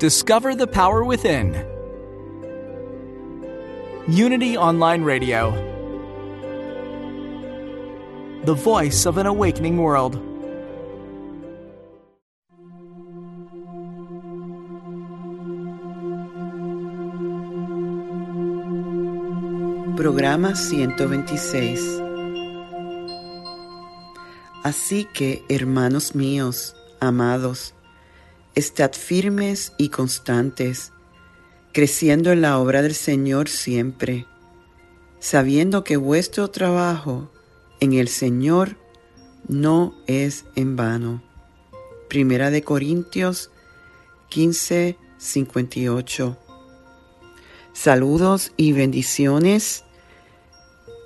Discover the power within. Unity Online Radio. The voice of an awakening world. Programa 126. Así que, hermanos míos, amados, estad firmes y constantes, creciendo en la obra del Señor siempre, sabiendo que vuestro trabajo en el Señor no es en vano. Primera de Corintios 15, 58. Saludos y bendiciones.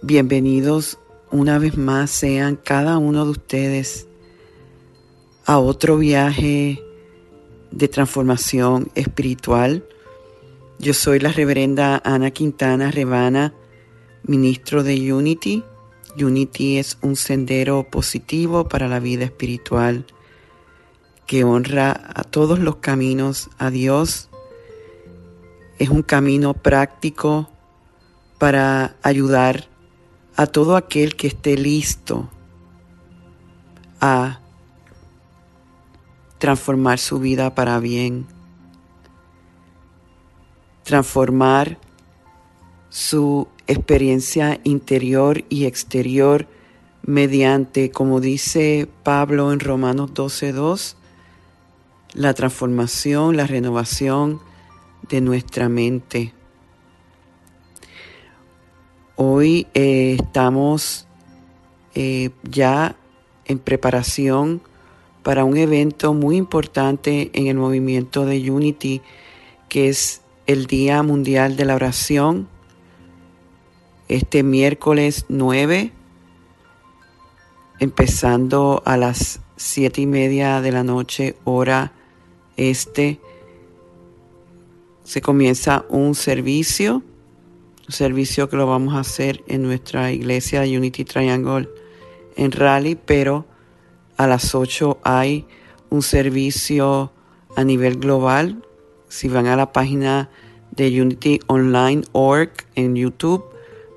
Bienvenidos una vez más sean cada uno de ustedes a otro viaje de transformación espiritual. Yo soy la reverenda Ana Quintana Rebana, ministro de Unity. Unity es un sendero positivo para la vida espiritual que honra a todos los caminos a Dios es un camino práctico para ayudar a todo aquel que esté listo a transformar su vida para bien, transformar su experiencia interior y exterior mediante, como dice Pablo en Romanos 12.2, la transformación, la renovación, de nuestra mente. Hoy eh, estamos eh, ya en preparación para un evento muy importante en el movimiento de Unity, que es el Día Mundial de la Oración, este miércoles 9, empezando a las siete y media de la noche, hora este. Se comienza un servicio, un servicio que lo vamos a hacer en nuestra iglesia Unity Triangle en Raleigh, pero a las 8 hay un servicio a nivel global. Si van a la página de Unity Online Org en YouTube,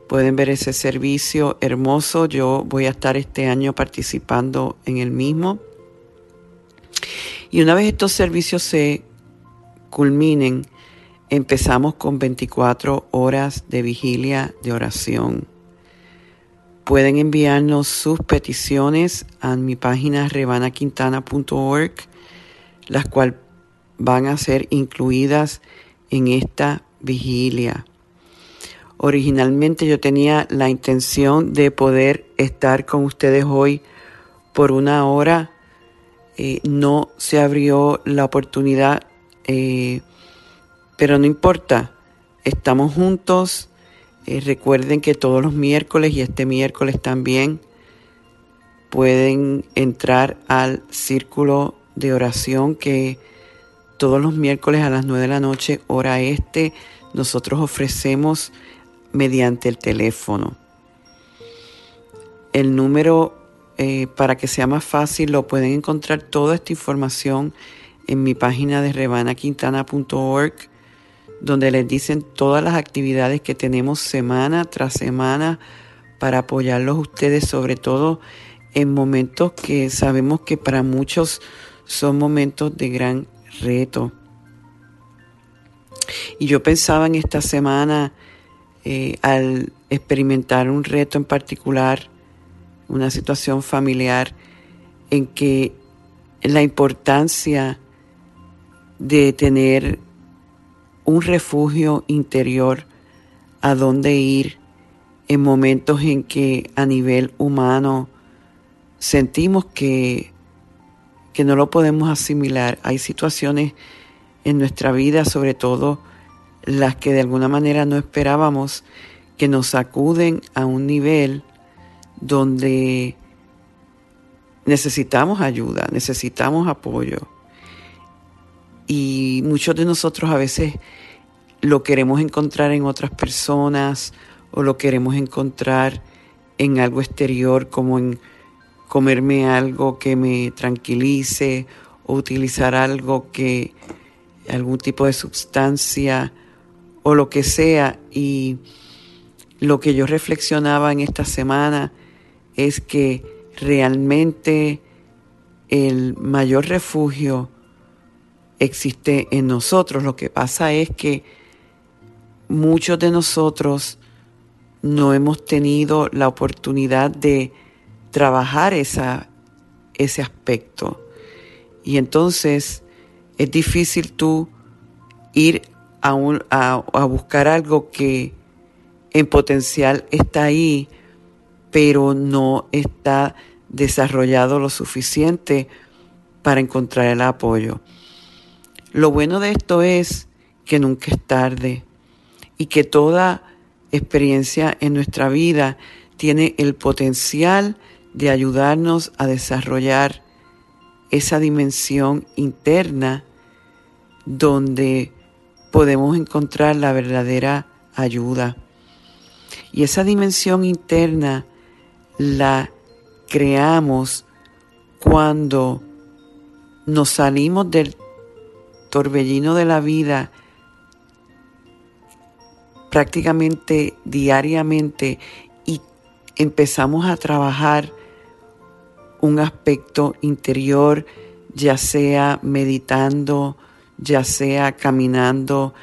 pueden ver ese servicio hermoso. Yo voy a estar este año participando en el mismo. Y una vez estos servicios se culminen, Empezamos con 24 horas de vigilia de oración. Pueden enviarnos sus peticiones a mi página rebanaquintana.org, las cuales van a ser incluidas en esta vigilia. Originalmente yo tenía la intención de poder estar con ustedes hoy por una hora. Eh, no se abrió la oportunidad eh, pero no importa, estamos juntos. Eh, recuerden que todos los miércoles y este miércoles también pueden entrar al círculo de oración que todos los miércoles a las 9 de la noche, hora este, nosotros ofrecemos mediante el teléfono. El número, eh, para que sea más fácil, lo pueden encontrar toda esta información en mi página de rebanaquintana.org donde les dicen todas las actividades que tenemos semana tras semana para apoyarlos ustedes, sobre todo en momentos que sabemos que para muchos son momentos de gran reto. Y yo pensaba en esta semana, eh, al experimentar un reto en particular, una situación familiar, en que la importancia de tener un refugio interior a donde ir en momentos en que a nivel humano sentimos que, que no lo podemos asimilar. Hay situaciones en nuestra vida, sobre todo las que de alguna manera no esperábamos, que nos sacuden a un nivel donde necesitamos ayuda, necesitamos apoyo. Y muchos de nosotros a veces lo queremos encontrar en otras personas o lo queremos encontrar en algo exterior como en comerme algo que me tranquilice o utilizar algo que algún tipo de sustancia o lo que sea y lo que yo reflexionaba en esta semana es que realmente el mayor refugio existe en nosotros. Lo que pasa es que muchos de nosotros no hemos tenido la oportunidad de trabajar esa, ese aspecto. Y entonces es difícil tú ir a, a, buscar algo que en potencial está ahí, pero no está desarrollado lo suficiente para encontrar el apoyo. Lo bueno de esto es que nunca es tarde y que toda experiencia en nuestra vida tiene el potencial de ayudarnos a desarrollar esa dimensión interna donde podemos encontrar la verdadera ayuda. Y esa dimensión interna la creamos cuando nos salimos del torbellino de la vida prácticamente diariamente y empezamos a trabajar un aspecto interior, ya sea meditando, ya sea caminando,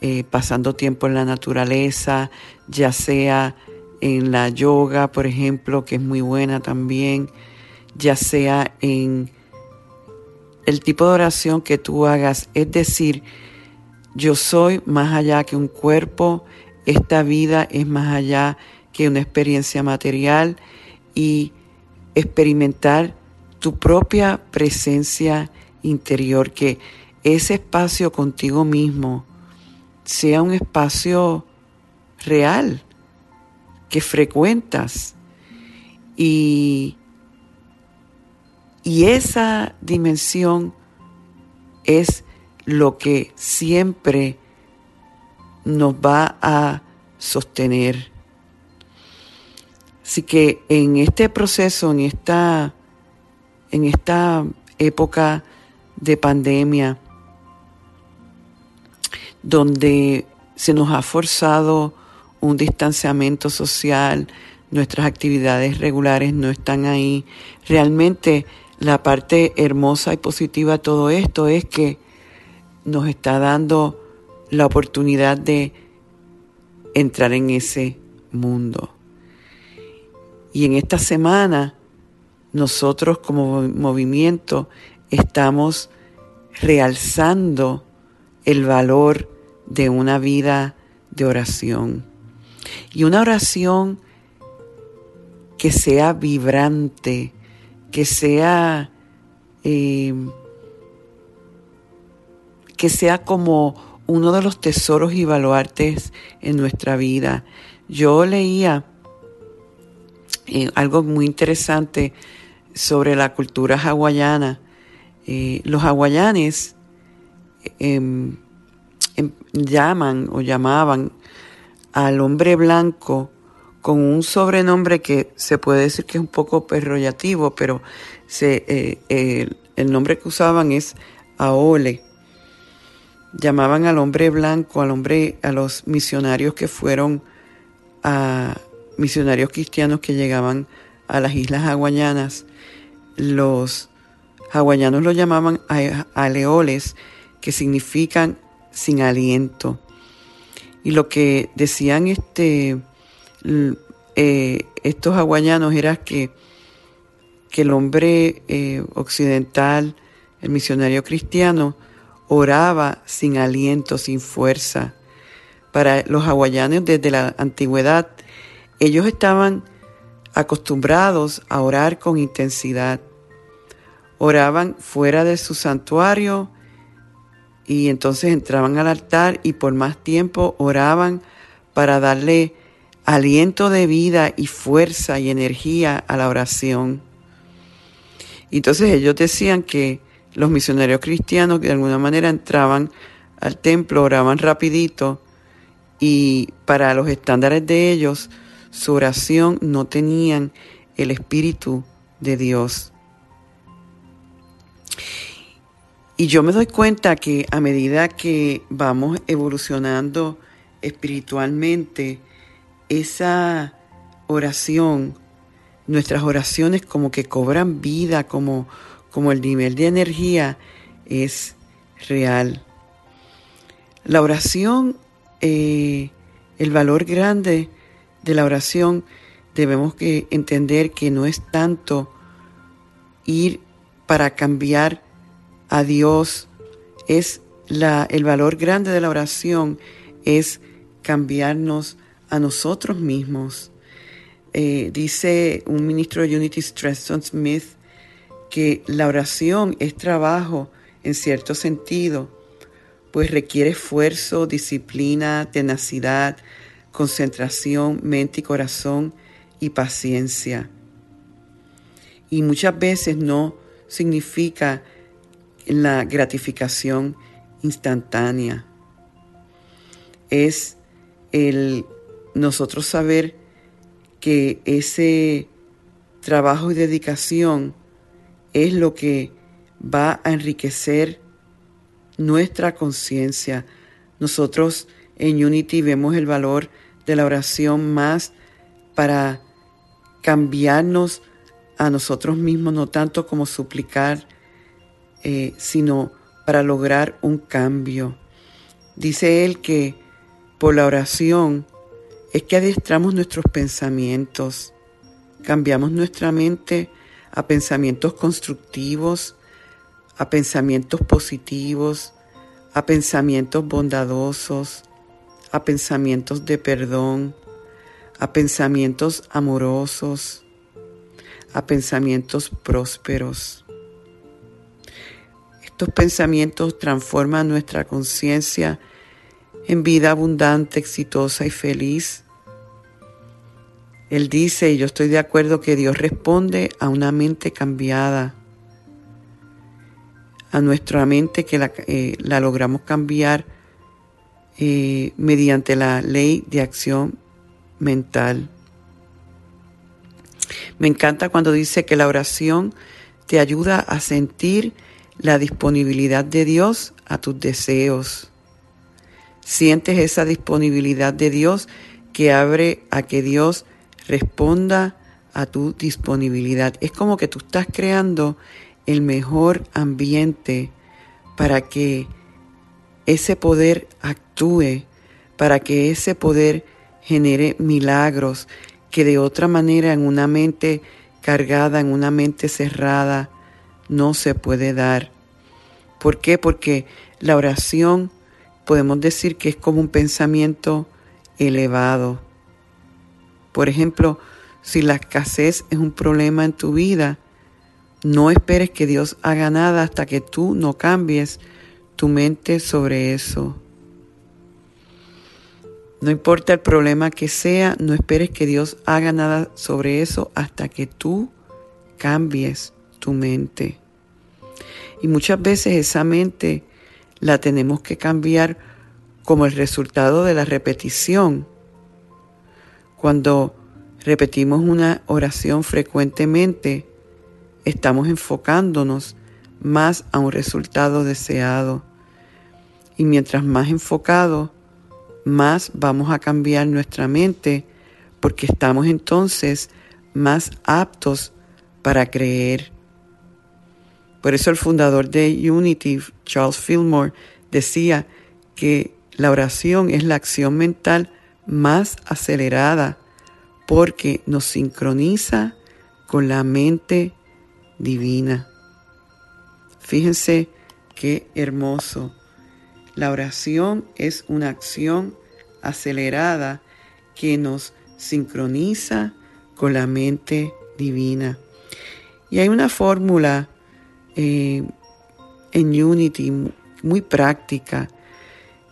eh, pasando tiempo en la naturaleza, ya sea en la yoga, por ejemplo, que es muy buena también, ya sea en el tipo de oración que tú hagas, es decir, yo soy más allá que un cuerpo, esta vida es más allá que una experiencia material y experimentar tu propia presencia interior, que ese espacio contigo mismo sea un espacio real que frecuentas. Y, y esa dimensión es lo que siempre nos va a sostener. Así que en este proceso, en esta, en esta época de pandemia, donde se nos ha forzado un distanciamiento social, nuestras actividades regulares no están ahí. Realmente la parte hermosa y positiva de todo esto es que nos está dando la oportunidad de entrar en ese mundo. Y en esta semana nosotros como movimiento estamos realzando el valor de una vida de oración. Y una oración que sea vibrante, que sea, eh, que sea como uno de los tesoros y baluartes en nuestra vida. Yo leía eh, algo muy interesante sobre la cultura hawaiana. Eh, los hawaianes em, em, llaman o llamaban al hombre blanco con un sobrenombre que se puede decir que es un poco perrollativo, pero eh, el nombre que usaban es Aole. Llamaban al hombre blanco, al hombre, a los misionarios que fueron a misionarios cristianos que llegaban a las islas hawaianas. Los hawaianos lo llamaban aleoles, que significan sin aliento. Y lo que decían este, eh, estos hawaianos era que, que el hombre eh, occidental, el misionario cristiano, oraba sin aliento, sin fuerza. Para los hawaianos desde la antigüedad, ellos estaban acostumbrados a orar con intensidad. oraban fuera de su santuario y entonces entraban al altar y por más tiempo oraban para darle aliento de vida y fuerza y energía a la oración. Entonces ellos decían que los misioneros cristianos de alguna manera entraban al templo, oraban rapidito y para los estándares de ellos su oración no tenían el Espíritu de Dios. Y yo me doy cuenta que a medida que vamos evolucionando espiritualmente, esa oración, nuestras oraciones como que cobran vida, como, como el nivel de energía es real. La oración, eh, el valor grande de la oración, debemos que entender que no es tanto ir para cambiar a Dios, es la, el valor grande de la oración es cambiarnos a nosotros mismos. Eh, dice un ministro de Unity, Streston Smith, que la oración es trabajo en cierto sentido, pues requiere esfuerzo, disciplina, tenacidad, concentración, mente y corazón y paciencia. Y muchas veces no significa la gratificación instantánea. Es el nosotros saber que ese trabajo y dedicación es lo que va a enriquecer nuestra conciencia. Nosotros en Unity vemos el valor de la oración más para cambiarnos a nosotros mismos, no tanto como suplicar, eh, sino para lograr un cambio. Dice él que por la oración es que adiestramos nuestros pensamientos, cambiamos nuestra mente a pensamientos constructivos, a pensamientos positivos, a pensamientos bondadosos, a pensamientos de perdón, a pensamientos amorosos, a pensamientos prósperos. Estos pensamientos transforman nuestra conciencia en vida abundante, exitosa y feliz. Él dice, y yo estoy de acuerdo, que Dios responde a una mente cambiada, a nuestra mente que la, eh, logramos cambiar eh, mediante la ley de acción mental. Me encanta cuando dice que la oración te ayuda a sentir la disponibilidad de Dios a tus deseos sientes esa disponibilidad de Dios que abre a que Dios responda a tu disponibilidad. Es como que tú estás creando el mejor ambiente para que ese poder actúe, para que ese poder genere milagros que de otra manera en una mente cargada, en una mente cerrada, no se puede dar. ¿Por qué? Porque la oración podemos decir que es como un pensamiento elevado. Por ejemplo, si la escasez es un problema en tu vida, no esperes que Dios haga nada hasta que tú no cambies tu mente sobre eso. No importa el problema que sea, no esperes que Dios haga nada sobre eso hasta que tú cambies tu mente. Y muchas veces esa mente la tenemos que cambiar como el resultado de la repetición. Cuando repetimos una oración frecuentemente, estamos enfocándonos más a un resultado deseado. Y mientras más enfocado, más vamos a cambiar nuestra mente porque estamos entonces más aptos para creer. Por eso el fundador de Unity, Charles Fillmore, decía que la oración es la acción mental más acelerada porque nos sincroniza con la mente divina. Fíjense qué hermoso. La oración es una acción acelerada que nos sincroniza con la mente divina. Y hay una fórmula eh, en Unity, muy práctica,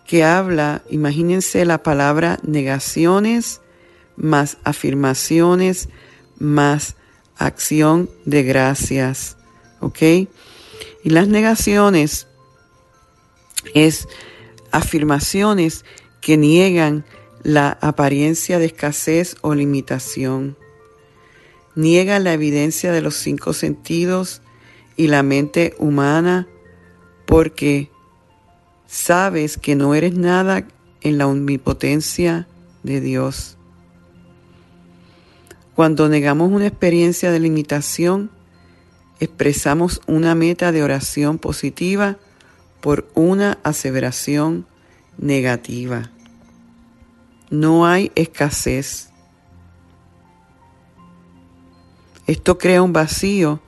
que habla, imagínense la palabra negaciones más afirmaciones más acción de gracias, ¿ok? Y las negaciones es afirmaciones que niegan la apariencia de escasez o limitación. Niega la evidencia de los cinco sentidos y la mente humana porque sabes que no eres nada en la omnipotencia de Dios. Cuando negamos una experiencia de limitación, expresamos una meta de oración positiva por una aseveración negativa. No hay escasez. Esto crea un vacío,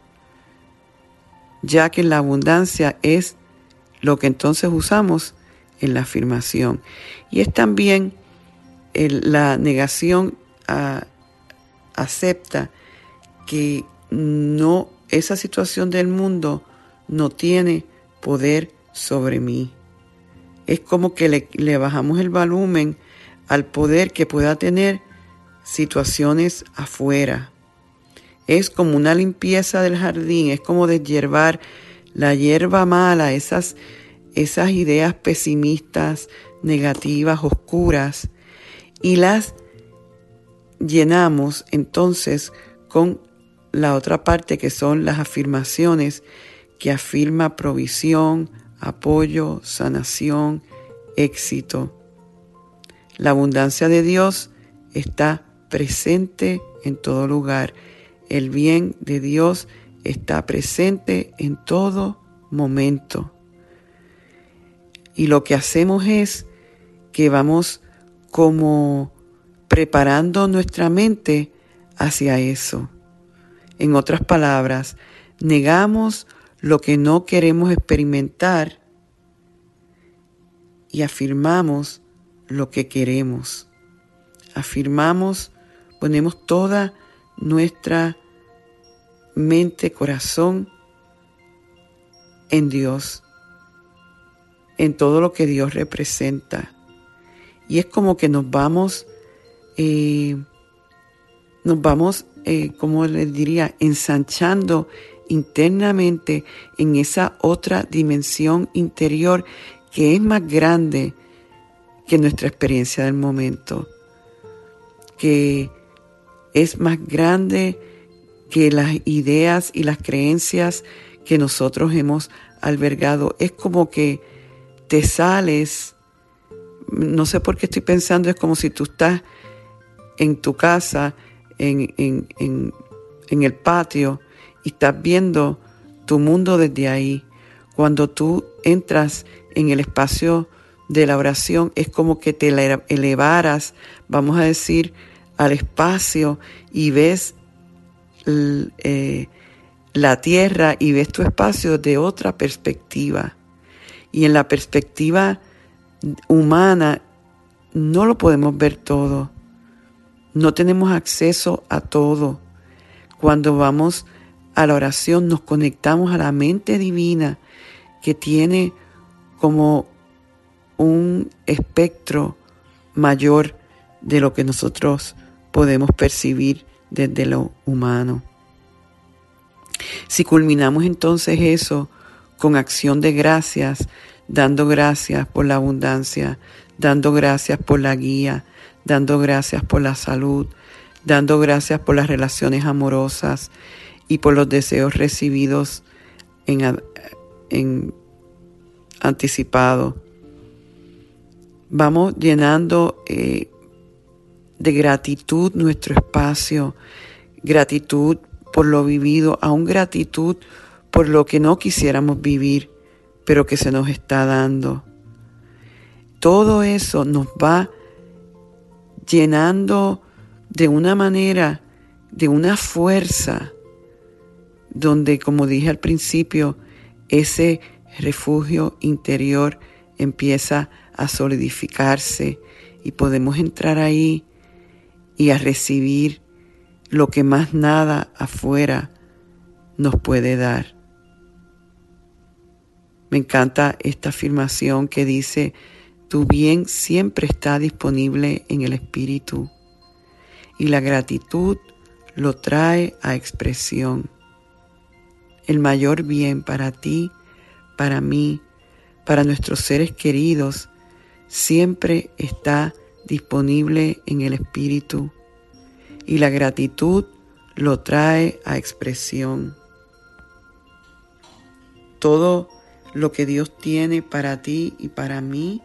ya que la abundancia es lo que entonces usamos en la afirmación. Y es también la negación acepta que no esa situación del mundo no tiene poder sobre mí. Es como que le, le bajamos el volumen al poder que pueda tener situaciones afuera. Es como una limpieza del jardín, es como deshiervar la hierba mala, esas, esas ideas pesimistas, negativas, oscuras, y las llenamos entonces con la otra parte que son las afirmaciones que afirma provisión, apoyo, sanación, éxito. La abundancia de Dios está presente en todo lugar. El bien de Dios está presente en todo momento. Y lo que hacemos es que vamos como preparando nuestra mente hacia eso. En otras palabras, negamos lo que no queremos experimentar y afirmamos lo que queremos. Afirmamos, ponemos toda nuestra mente, corazón en Dios, en todo lo que Dios representa. Y es como que nos vamos, eh, nos vamos, eh, como les diría, ensanchando internamente en esa otra dimensión interior que es más grande que nuestra experiencia del momento, que es más grande que las ideas y las creencias que nosotros hemos albergado. Es como que te sales, no sé por qué estoy pensando, es como si tú estás en tu casa, en, en, en, el patio, y estás viendo tu mundo desde ahí. Cuando tú entras en el espacio de la oración, es como que te elevaras, vamos a decir, al espacio y ves eh, la tierra y ves tu espacio de otra perspectiva. Y en la perspectiva humana no lo podemos ver todo. No tenemos acceso a todo. Cuando vamos a la oración nos conectamos a la mente divina que tiene como un espectro mayor de lo que nosotros podemos percibir desde lo humano. Si culminamos entonces eso con acción de gracias, dando gracias por la abundancia, dando gracias por la guía, dando gracias por la salud, dando gracias por las relaciones amorosas y por los deseos recibidos en, anticipado. Vamos llenando eh, de gratitud nuestro espacio, gratitud por lo vivido, aún gratitud por lo que no quisiéramos vivir, pero que se nos está dando. Todo eso nos va llenando de una manera, de una fuerza, donde, como dije al principio, ese refugio interior empieza a solidificarse y podemos entrar ahí y a recibir lo que más nada afuera nos puede dar. Me encanta esta afirmación que dice, tu bien siempre está disponible en el Espíritu y la gratitud lo trae a expresión. El mayor bien para ti, para mí, para nuestros seres queridos, siempre está disponible en el Espíritu y la gratitud lo trae a expresión. Todo lo que Dios tiene para ti y para mí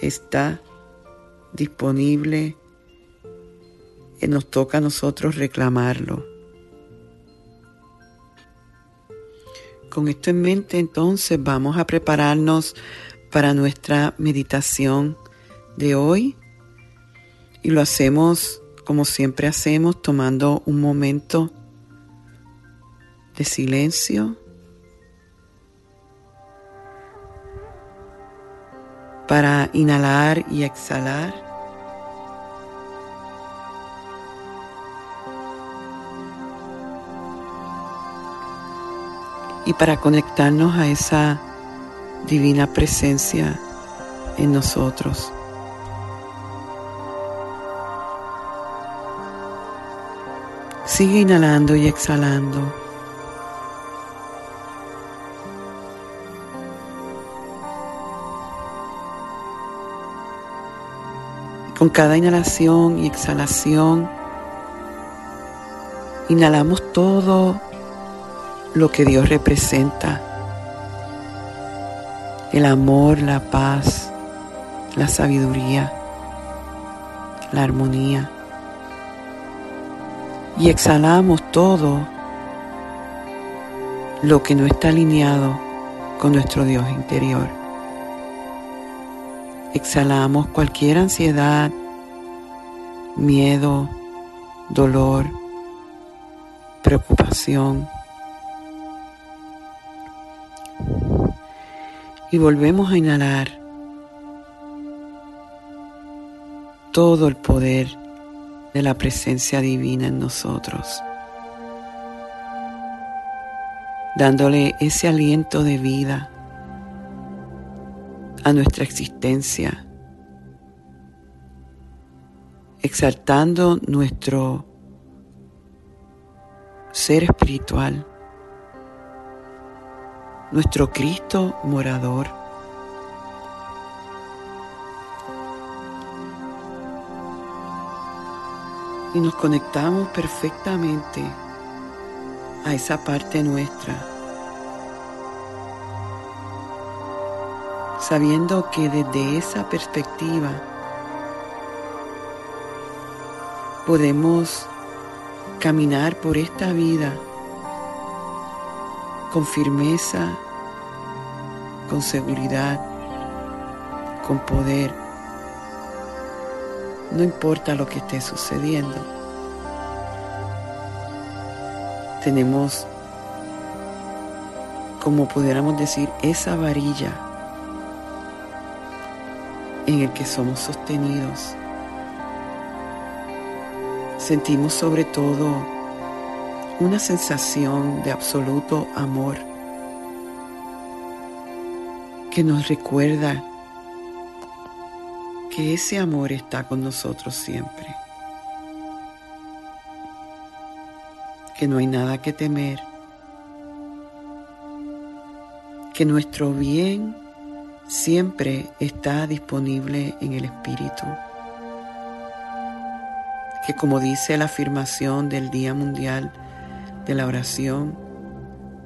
está disponible y nos toca a nosotros reclamarlo. Con esto en mente entonces vamos a prepararnos para nuestra meditación de hoy y lo hacemos como siempre hacemos tomando un momento de silencio para inhalar y exhalar. Y para conectarnos a esa divina presencia en nosotros. Sigue inhalando y exhalando. Con cada inhalación y exhalación, inhalamos todo lo que Dios representa. El amor, la paz, la sabiduría, la armonía. Y exhalamos todo lo que no está alineado con nuestro Dios interior. Exhalamos cualquier ansiedad, miedo, dolor, preocupación. Y volvemos a inhalar todo el poder de la presencia divina en nosotros, dándole ese aliento de vida a nuestra existencia, exaltando nuestro ser espiritual, nuestro Cristo morador. Y nos conectamos perfectamente a esa parte nuestra sabiendo que desde esa perspectiva podemos caminar por esta vida con firmeza, con seguridad, con poder. No importa lo que esté sucediendo. Tenemos, como pudiéramos decir, esa varilla en el que somos sostenidos. Sentimos sobre todo una sensación de absoluto amor que nos recuerda que ese amor está con nosotros siempre, que no hay nada que temer, que nuestro bien siempre está disponible en el Espíritu, que como dice la afirmación del Día Mundial de la Oración,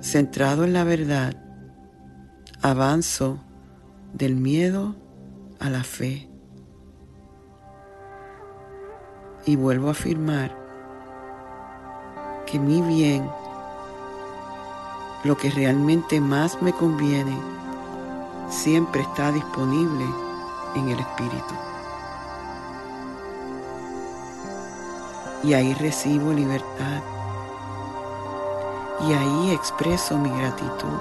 centrado en la verdad, avanzo del miedo a la fe. Y vuelvo a afirmar que mi bien, lo que realmente más me conviene, siempre está disponible en el Espíritu. Y ahí recibo libertad. Y ahí expreso mi gratitud.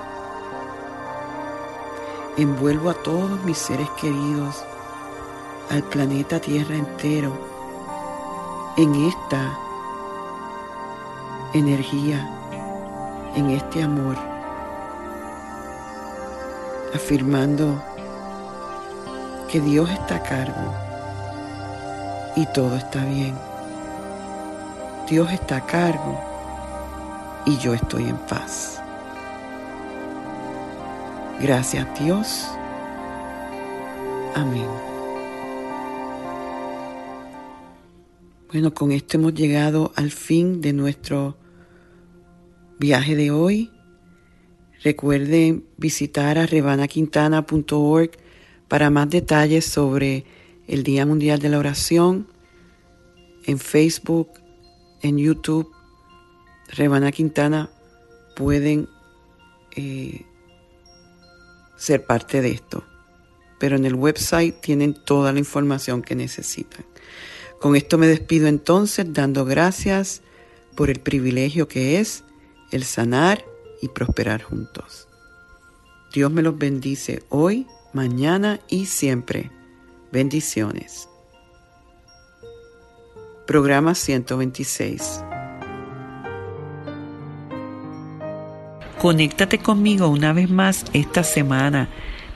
Envuelvo a todos mis seres queridos, al planeta Tierra entero, en esta energía, en este amor afirmando que Dios está a cargo y todo está bien. Dios está a cargo y yo estoy en paz. Gracias Dios. Amén. Bueno, con esto hemos llegado al fin de nuestro viaje de hoy. Recuerden visitar a rebanaquintana.org para más detalles sobre el Día Mundial de la Oración en Facebook, en YouTube. Rebana Quintana pueden eh, ser parte de esto. Pero en el website tienen toda la información que necesitan. Con esto me despido entonces dando gracias por el privilegio que es el sanar y prosperar juntos. Dios me los bendice hoy, mañana y siempre. Bendiciones. Programa 126. Conéctate conmigo una vez más esta semana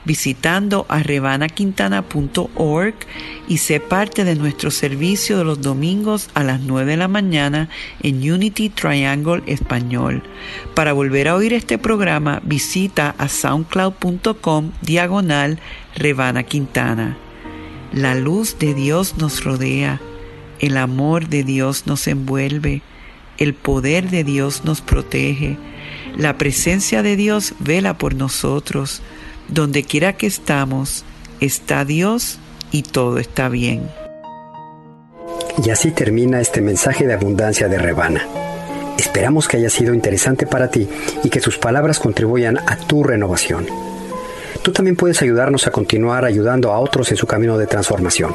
visitando a rebanaquintana.org y sé parte de nuestro servicio de los domingos a las 9 de la mañana en Unity Triangle Español. Para volver a oír este programa, visita a soundcloud.com diagonal Rebana Quintana. La luz de Dios nos rodea, el amor de Dios nos envuelve, el poder de Dios nos protege, la presencia de Dios vela por nosotros, donde quiera que estamos, está Dios y todo está bien. Y así termina este mensaje de abundancia de Rebana. Esperamos que haya sido interesante para ti y que sus palabras contribuyan a tu renovación. Tú también puedes ayudarnos a continuar ayudando a otros en su camino de transformación.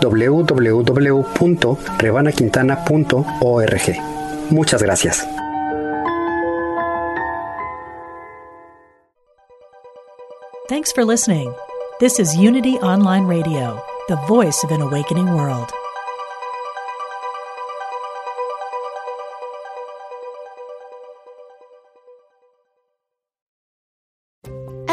www.rebanaquintana.org. Muchas gracias. Thanks for listening. This is Unity Online Radio, the voice of an awakening world.